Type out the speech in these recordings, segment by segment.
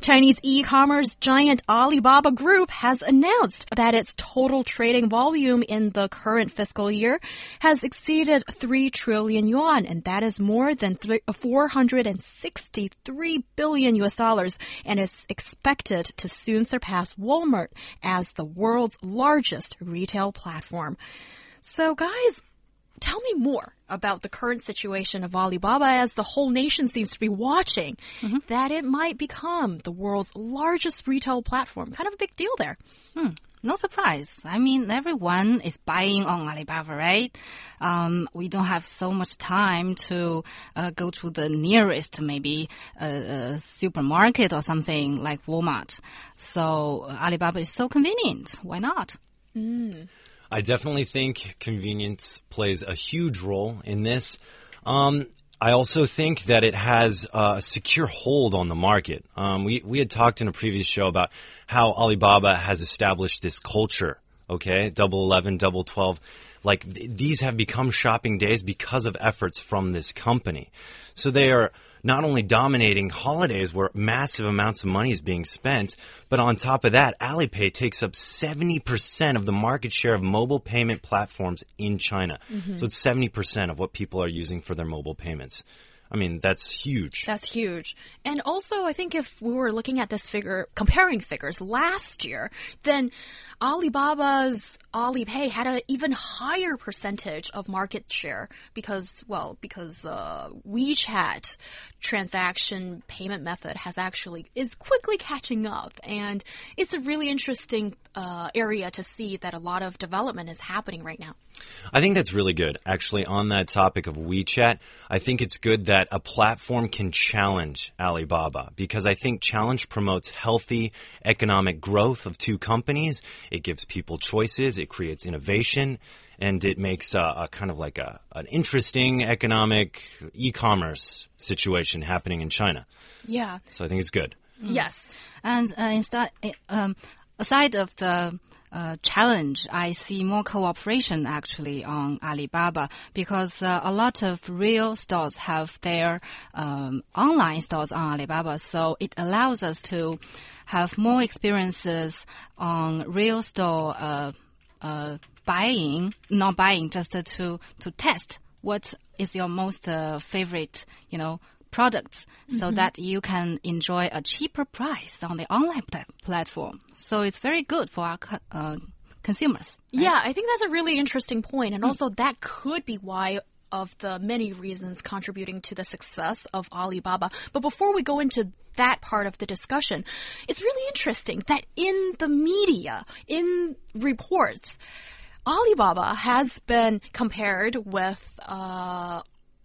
Chinese e-commerce giant Alibaba Group has announced that its total trading volume in the current fiscal year has exceeded 3 trillion yuan, and that is more than 463 billion US dollars, and is expected to soon surpass Walmart as the world's largest retail platform. So guys, tell me more about the current situation of Alibaba as the whole nation seems to be watching mm -hmm. that it might become the world's largest retail platform. Kind of a big deal there. Hmm. No surprise. I mean, everyone is buying on Alibaba, right? Um, we don't have so much time to uh, go to the nearest, maybe uh, supermarket or something like Walmart. So Alibaba is so convenient. Why not? Mm. I definitely think convenience plays a huge role in this. Um, I also think that it has a secure hold on the market. Um, we, we had talked in a previous show about how Alibaba has established this culture, okay? Double 11, double 12. Like th these have become shopping days because of efforts from this company. So they are not only dominating holidays where massive amounts of money is being spent, but on top of that, Alipay takes up 70% of the market share of mobile payment platforms in China. Mm -hmm. So it's 70% of what people are using for their mobile payments. I mean, that's huge. That's huge. And also, I think if we were looking at this figure, comparing figures last year, then Alibaba's Alipay had an even higher percentage of market share because, well, because uh, WeChat transaction payment method has actually is quickly catching up, and it's a really interesting uh, area to see that a lot of development is happening right now. I think that's really good. Actually, on that topic of WeChat, I think it's good that a platform can challenge Alibaba because I think challenge promotes healthy economic growth of two companies. It gives people choices, it creates innovation, and it makes a, a kind of like a, an interesting economic e-commerce situation happening in China. Yeah. So I think it's good. Mm. Yes. And uh, instead, um, aside of the uh, challenge, I see more cooperation actually on Alibaba because uh, a lot of real stores have their um, online stores on Alibaba, so it allows us to have more experiences on real store uh, uh buying, not buying, just to to test what is your most uh, favorite, you know, products so mm -hmm. that you can enjoy a cheaper price on the online pl platform. So it's very good for our uh, consumers. Right? Yeah, I think that's a really interesting point, and mm. also that could be why of the many reasons contributing to the success of Alibaba. But before we go into that part of the discussion, it's really interesting that in the media, in reports, Alibaba has been compared with uh,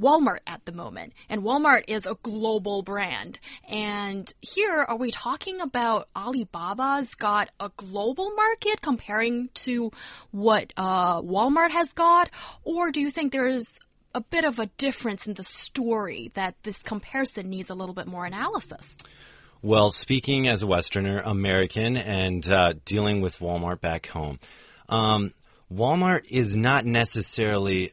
Walmart at the moment, and Walmart is a global brand. And here, are we talking about Alibaba's got a global market comparing to what uh, Walmart has got, or do you think there's a bit of a difference in the story that this comparison needs a little bit more analysis? Well, speaking as a Westerner, American, and uh, dealing with Walmart back home, um, Walmart is not necessarily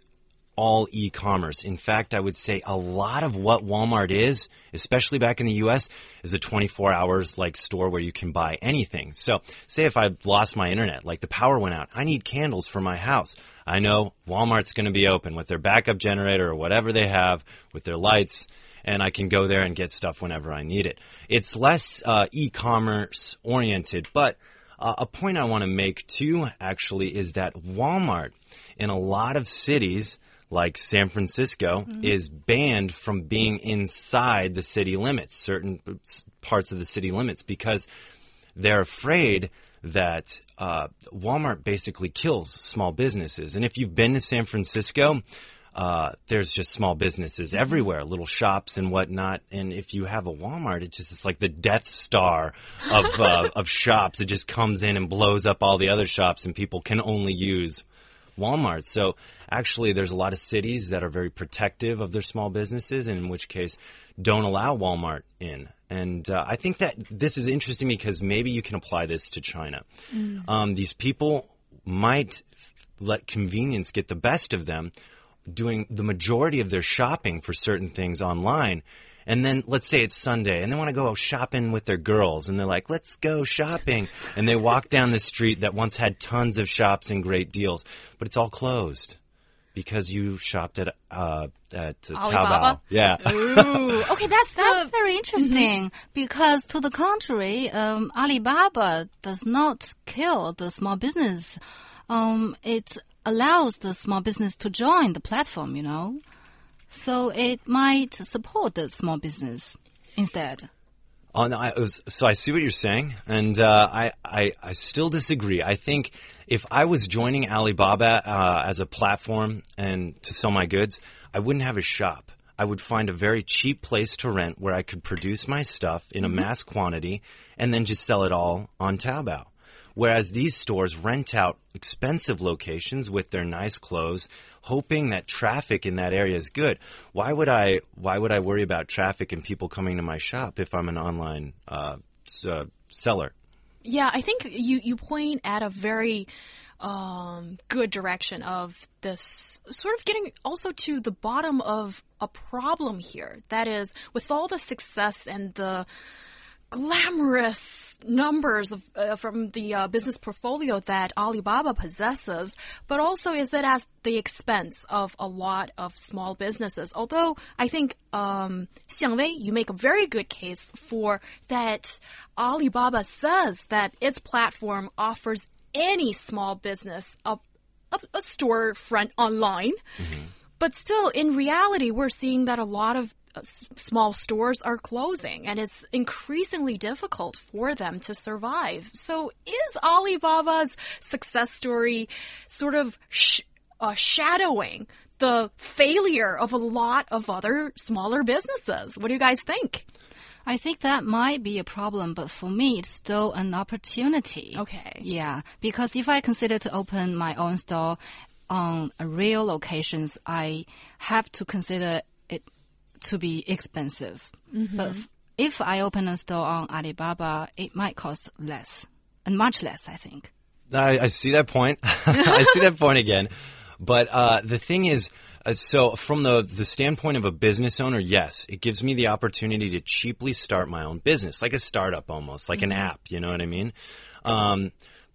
all e-commerce. In fact, I would say a lot of what Walmart is, especially back in the US, is a 24 hours like store where you can buy anything. So say if I lost my internet, like the power went out, I need candles for my house. I know Walmart's going to be open with their backup generator or whatever they have with their lights and I can go there and get stuff whenever I need it. It's less uh, e-commerce oriented, but uh, a point I want to make too, actually, is that Walmart in a lot of cities like San Francisco, mm-hmm. is banned from being inside the city limits, certain parts of the city limits, because they're afraid that uh, Walmart basically kills small businesses. And if you've been to San Francisco, uh, there's just small businesses mm-hmm. everywhere, little shops and whatnot. And if you have a Walmart, it just it's like the Death Star of uh, of shops. It just comes in and blows up all the other shops, and people can only use Walmart. So actually, there's a lot of cities that are very protective of their small businesses, and in which case, don't allow Walmart in. And uh, I think that this is interesting because maybe you can apply this to China. Um, these people might let convenience get the best of them, doing the majority of their shopping for certain things online. And then let's say it's Sunday and they want to go shopping with their girls and they're like, let's go shopping. And they walk down the street that once had tons of shops and great deals, but it's all closed because you shopped at, uh, at uh, Alibaba? Taobao. Yeah. Ooh, okay, that's That's the very interesting because, to the contrary, um, Alibaba does not kill the small business. Um, it allows the small business to join the platform, you know. So it might support the small business instead. Oh, no, I, was, so I see what you're saying, and uh, I, I I still disagree. I think if I was joining Alibaba uh, as a platform and to sell my goods, I wouldn't have a shop. I would find a very cheap place to rent where I could produce my stuff in a mass quantity and then just sell it all on Taobao. Whereas these stores rent out expensive locations with their nice clothes, hoping that traffic in that area is good. Why would I? Why would I worry about traffic and people coming to my shop if I'm an online uh, uh, seller? Yeah, I think you, you point at a very um, good direction of this sort of getting also to the bottom of a problem here. That is, with all the success and the glamorous numbers of, uh, from the uh, business portfolio that Alibaba possesses, but also is it at the expense of a lot of small businesses? Although I think, um, Xiang Wei, you make a very good case for that Alibaba says that its platform offers any small business a, a, a storefront online. But still, in reality, we're seeing that a lot of small stores are closing and it's increasingly difficult for them to survive. So is Alibaba's success story sort of sh uh, shadowing the failure of a lot of other smaller businesses? What do you guys think? I think that might be a problem, but for me, it's still an opportunity. Okay. Yeah, because if I consider to open my own store on a real locations, I have to consider to be expensive. But if I open a store on Alibaba, it might cost less, and much less, I think. I, I see that point. I see that point again. But uh, the thing is, uh, so from the the standpoint of a business owner, yes, it gives me the opportunity to cheaply start my own business, like a startup almost, like an app. You know what I mean? Um,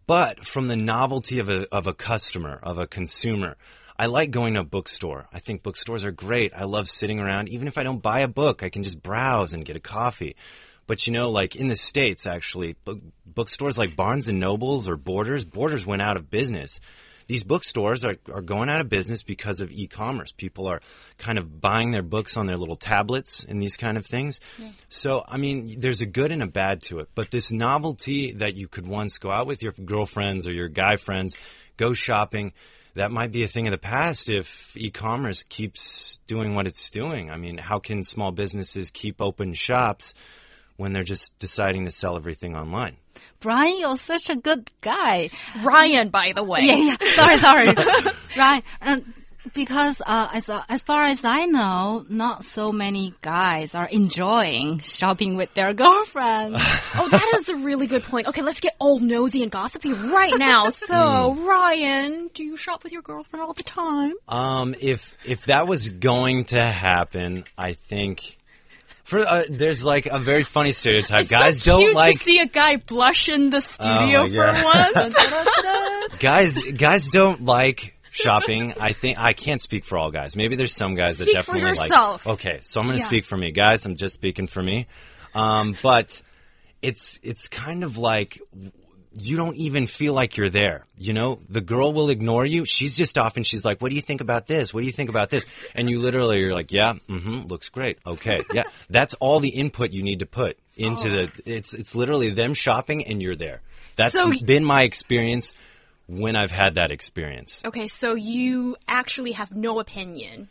but from the novelty of a of a customer, of a consumer. I like going to a bookstore. I think bookstores are great. I love sitting around. Even if I don't buy a book, I can just browse and get a coffee. But you know, like in the States, actually, book, bookstores like Barnes and Nobles or Borders, Borders went out of business. These bookstores are, are going out of business because of e-commerce. People are kind of buying their books on their little tablets and these kind of things. So, I mean, there's a good and a bad to it. But this novelty that you could once go out with your girlfriends or your guy friends, go shopping, that might be a thing of the past if e-commerce keeps doing what it's doing. I mean, how can small businesses keep open shops when they're just deciding to sell everything online? Brian, you're such a good guy. Ryan, by the way. Yeah, yeah. Sorry, sorry. right. And because uh, as as far as I know, not so many guys are enjoying shopping with their girlfriends. Oh, that is a really good point. Okay, let's get all nosy and gossipy right now. So, Ryan, do you shop with your girlfriend all the time? Um, if if that was going to happen, I think for uh, there's like a very funny stereotype. guys so don't like to see a guy blush in the studio my for God. once. guys guys don't like shopping. I think I can't speak for all guys. Maybe there's some guys Speak that definitely like. Okay, so I'm going to Yeah. speak for me, guys. I'm just speaking for me. Um, but it's it's kind of like you don't even feel like you're there. You know, the girl will ignore you. She's just off and she's like, "What do you think about this? What do you think about this?" And you literally are like, "Yeah, mm-hmm, looks great. Okay, yeah." That's all the input you need to put into the. It's it's literally them shopping and you're there. That's So- been my experience when I've had that experience. okay, so you actually have no opinion.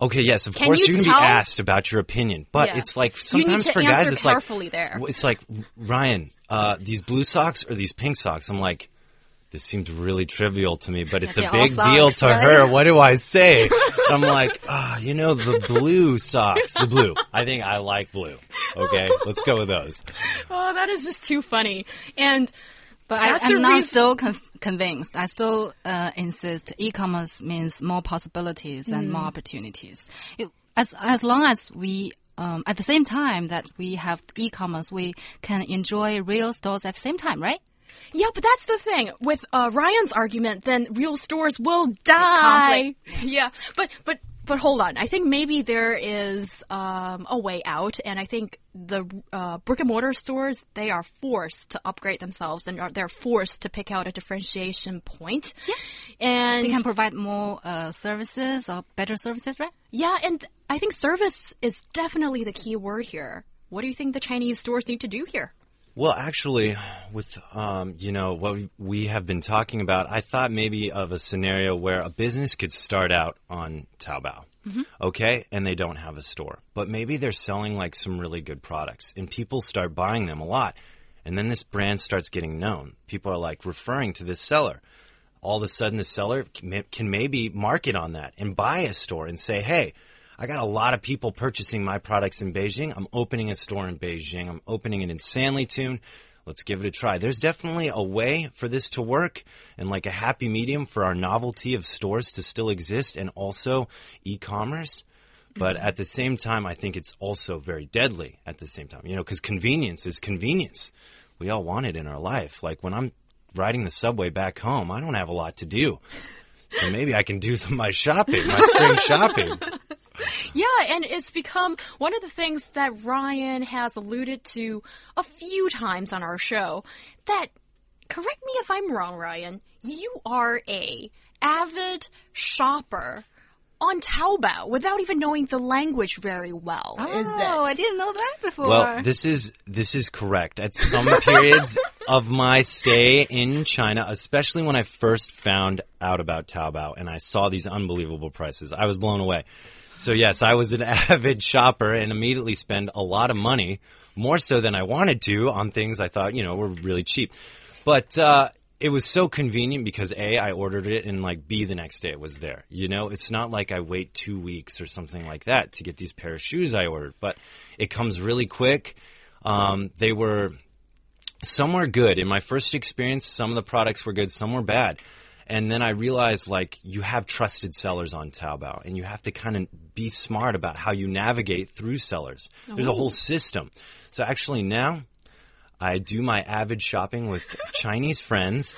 Okay, yes, of Can course you you can tell- be asked about your opinion, but Yeah. it's like sometimes for guys it's like there. it's like Ryan, uh, these blue socks or these pink socks. I'm like, this seems really trivial to me, but it's a big all deal to right? her. What do I say? I'm like, ah, you know, the blue socks, the blue. I think I like blue. Okay, let's go with those. Oh, that is just too funny. And But I, That's I'm not still con convinced. I still uh, insist e-commerce means more possibilities and Mm. more opportunities. It, as as long as we um, at the same time that we have e-commerce, we can enjoy real stores at the same time, right? Yeah, but that's the thing with uh, Ryan's argument. Then real stores will die. Yeah, but but but hold on. I think maybe there is um, a way out, and I think the uh, brick and mortar stores they are forced to upgrade themselves, and are, they're forced to pick out a differentiation point. Yeah, and They can provide more uh, services or better services, right? yeah, and I think service is definitely the key word here. What do you think the Chinese stores need to do here? Well, actually, with um, you know what we- we have been talking about, I thought maybe of a scenario where a business could start out on Taobao, okay, and they don't have a store, but maybe they're selling like some really good products, and people start buying them a lot, and then this brand starts getting known. People are like referring to this seller. All of a sudden, the seller can maybe market on that and buy a store and say, hey. I got a lot of people purchasing my products in Beijing. I'm opening a store in Beijing. I'm opening it in Sanlitun. Let's give it a try. There's definitely a way for this to work and like a happy medium for our novelty of stores to still exist and also e-commerce. But mm-hmm. at the same time, I think it's also very deadly at the same time, you know, because convenience is convenience. We all want it in our life. Like when I'm riding the subway back home, I don't have a lot to do. So maybe I can do some my shopping, my spring shopping. Yeah, and it's become one of the things that Ryan has alluded to a few times on our show. That, correct me if I'm wrong, Ryan, you are a avid shopper on Taobao without even knowing the language very well. is oh, it? Oh, I didn't know that before. Well, this is this is correct. At some periods of my stay in China, especially when I first found out about Taobao and I saw these unbelievable prices, I was blown away. So yes, I was an avid shopper and immediately spent a lot of money, more so than I wanted to, on things I thought you know were really cheap. But uh, it was so convenient because a I ordered it and like b the next day it was there. You know, it's not like I wait two weeks or something like that to get these pair of shoes I ordered, but it comes really quick. Um, they were some were good. In my first experience, some of the products were good, some were bad. And then I realized like you have trusted sellers on Taobao and you have to kind of be smart about how you navigate through sellers. There's a whole system. So actually now I do my avid shopping with Chinese friends.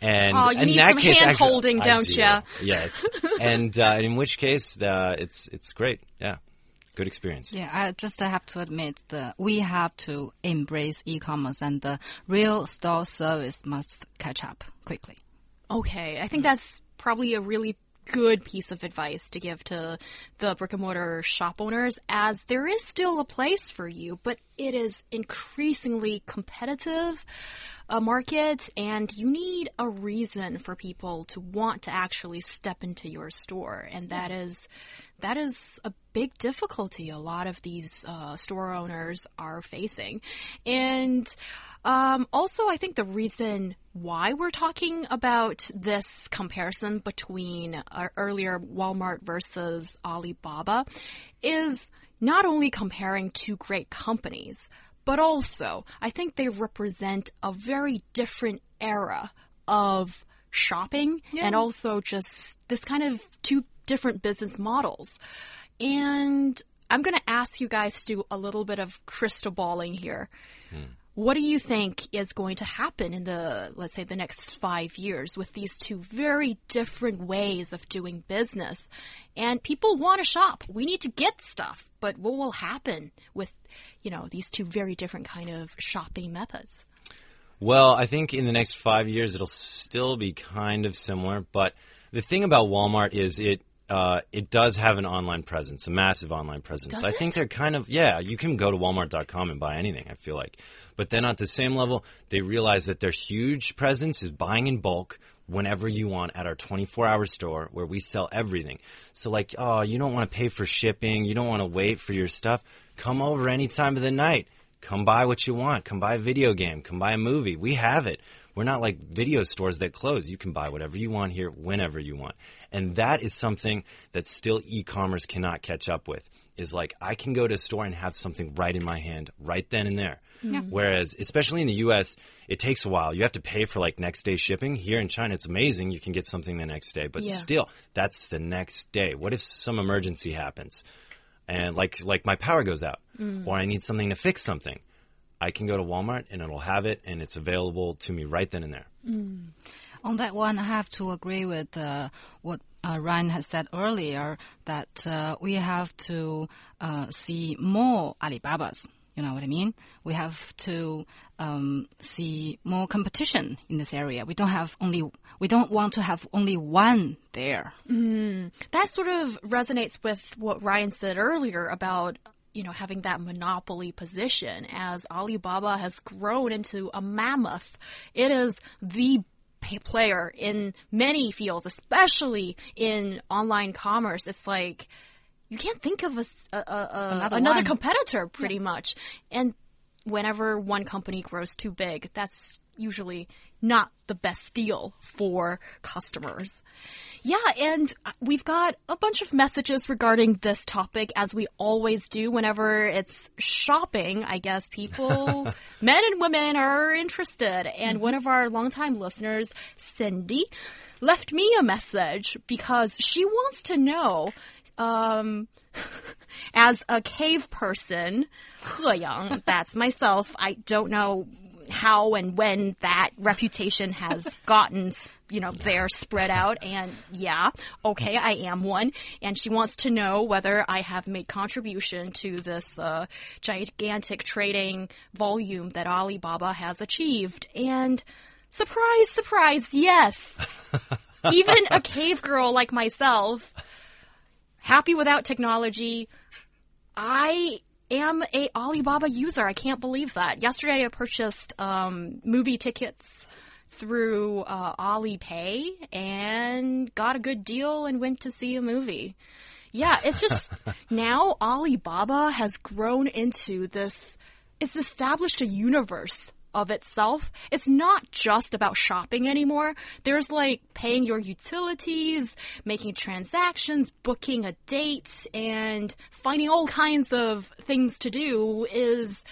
And Oh, you in need that some case, actually- hand-holding, I don't do. ya? Yes. and uh, in which case, uh, it's it's great. Yeah, good experience. Yeah, I just have to admit that we have to embrace e-commerce and the real store service must catch up quickly. Okay, I think mm. that's probably a really good piece of advice to give to the brick and mortar shop owners as there is still a place for you, but it is increasingly competitive a market and you need a reason for people to want to actually step into your store and that mm. is that is a big difficulty a lot of these uh, store owners are facing. And um, also i think the reason why we're talking about this comparison between uh, earlier walmart versus alibaba is not only comparing two great companies but also I think they represent a very different era of shopping and also just this kind of two different business models. And I'm going to ask you guys to do a little bit of crystal balling here. What do you think is going to happen in the, let's say, the next five years with these two very different ways of doing business? And people want to shop. We need to get stuff. But what will happen with, you know, these two very different kind of shopping methods? Well, I think in the next five years it'll still be kind of similar. But the thing about Walmart is it uh, it does have an online presence, a massive online presence. Does I think they're kind of yeah. You can go to Walmart.com and buy anything. I feel like, but then at the same level, they realize that their huge presence is buying in bulk whenever you want at our 24-hour store where we sell everything. So like, oh, you don't want to pay for shipping, you don't want to wait for your stuff. Come over any time of the night. Come buy what you want. Come buy a video game. Come buy a movie. We have it. We're not like video stores that close. You can buy whatever you want here whenever you want. And that is something that still e-commerce cannot catch up with. Is like I can go to a store and have something right in my hand right then and there. Whereas, especially in the U.S., it takes a while. You have to pay for like next day shipping. Here in China, it's amazing. You can get something the next day, but Yeah. still, that's the next day. What if some emergency happens, and like like my power goes out, or I need something to fix something? I can go to Walmart and it'll have it, and it's available to me right then and there. On that one, I have to agree with uh, what uh, Ryan has said earlier that uh, we have to uh, see more Alibabas. You know what I mean? We have to um, see more competition in this area. We don't have only. We don't want to have only one there. that sort of resonates with what Ryan said earlier about you know having that monopoly position as Alibaba has grown into a mammoth. It is the player in many fields, especially in online commerce. It's like you can't think of a, a- a- Another another competitor pretty much. And whenever one company grows too big, that's usually not the best deal for customers. Yeah, and uh, we've got a bunch of messages regarding this topic, as we always do whenever it's shopping. I guess people, men and women, are interested. And one of our longtime listeners, Cindy, left me a message because she wants to know. Um, as a cave person, He Yang, that's myself. I don't know how and when that reputation has gotten, you know, there spread out. And yeah, okay, I am one. And she wants to know whether I have made contribution to this uh, gigantic trading volume that Alibaba has achieved. And surprise, surprise, yes. Even a cave girl like myself, happy without technology, I am a Alibaba user. I can't believe that. Yesterday I purchased um, movie tickets through uh, Alipay and got a good deal and went to see a movie. Yeah, it's just now Alibaba has grown into this, it's established a universe of itself. It's not just about shopping anymore. There's like paying your utilities, making transactions, booking a date, and finding all kinds of things to do is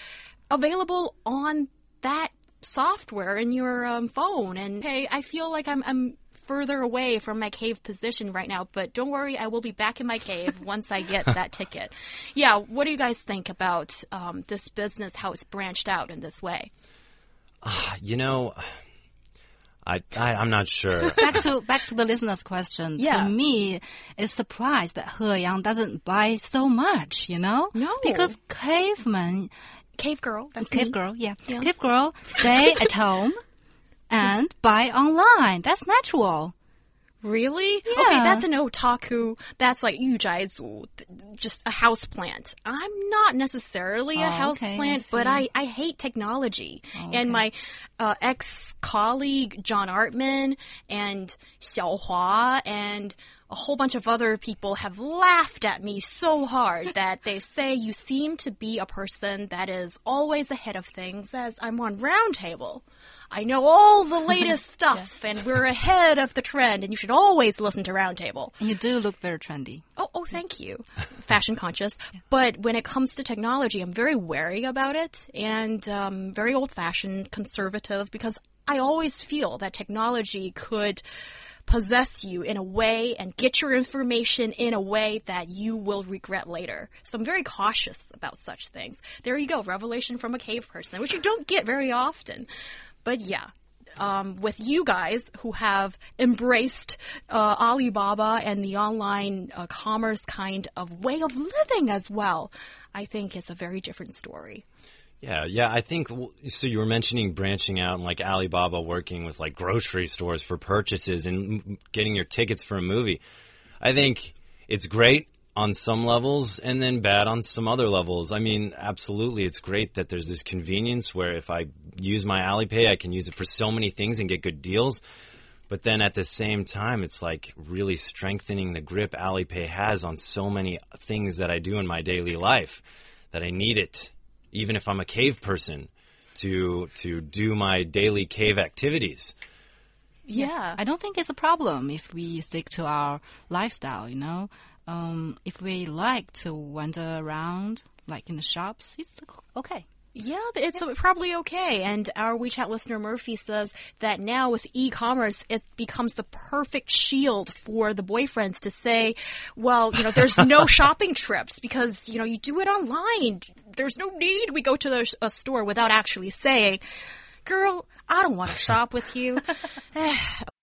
available on that software in your um, phone. And hey, I feel like I'm, I'm further away from my cave position right now, but don't worry, I will be back in my cave once I get that ticket. Yeah, what do you guys think about um, this business, how it's branched out in this way? Ah, you know, I, I I'm not sure. back to back to the listener's question. Yeah. To me, it's surprised that He Yang doesn't buy so much. You know, No. because caveman, Cave girl, that's cave me. girl, yeah, Yeah. cave girl, stay at home and buy online. That's natural. Really? Yeah. Okay, that's an otaku. That's like yujaizu, just a house plant. I'm not necessarily oh, a house okay, plant, I but I, I hate technology. Oh, and my uh, ex colleague John Artman and Xiao Hua and a whole bunch of other people have laughed at me so hard that they say you seem to be a person that is always ahead of things as I'm on roundtable. I know all the latest stuff and we're ahead of the trend and you should always listen to Roundtable. And you do look very trendy. Oh, oh, thank you. Fashion conscious. But when it comes to technology, I'm very wary about it and um, very old fashioned, conservative, because I always feel that technology could possess you in a way and get your information in a way that you will regret later. So I'm very cautious about such things. There you go, revelation from a cave person, which you don't get very often. But yeah, um, with you guys who have embraced uh, Alibaba and the online uh, commerce kind of way of living as well, I think it's a very different story. Yeah, yeah. I think so. You were mentioning branching out and like Alibaba working with like grocery stores for purchases and getting your tickets for a movie. I think it's great on some levels and then bad on some other levels. I mean, absolutely, it's great that there's this convenience where if I use my Alipay, I can use it for so many things and get good deals. But then at the same time, it's like really strengthening the grip Alipay has on so many things that I do in my daily life that I need it, even if I'm a cave person, to to do my daily cave activities. Yeah. I don't think it's a problem if we stick to our lifestyle, you know. Um, if we like to wander around, like in the shops, it's okay. Yeah, it's probably okay. And our WeChat listener Murphy says that now with e-commerce, it becomes the perfect shield for the boyfriends to say, well, you know, there's no shopping trips because, you know, you do it online. There's no need we go to the, a store without actually saying, girl, I don't want to shop with you.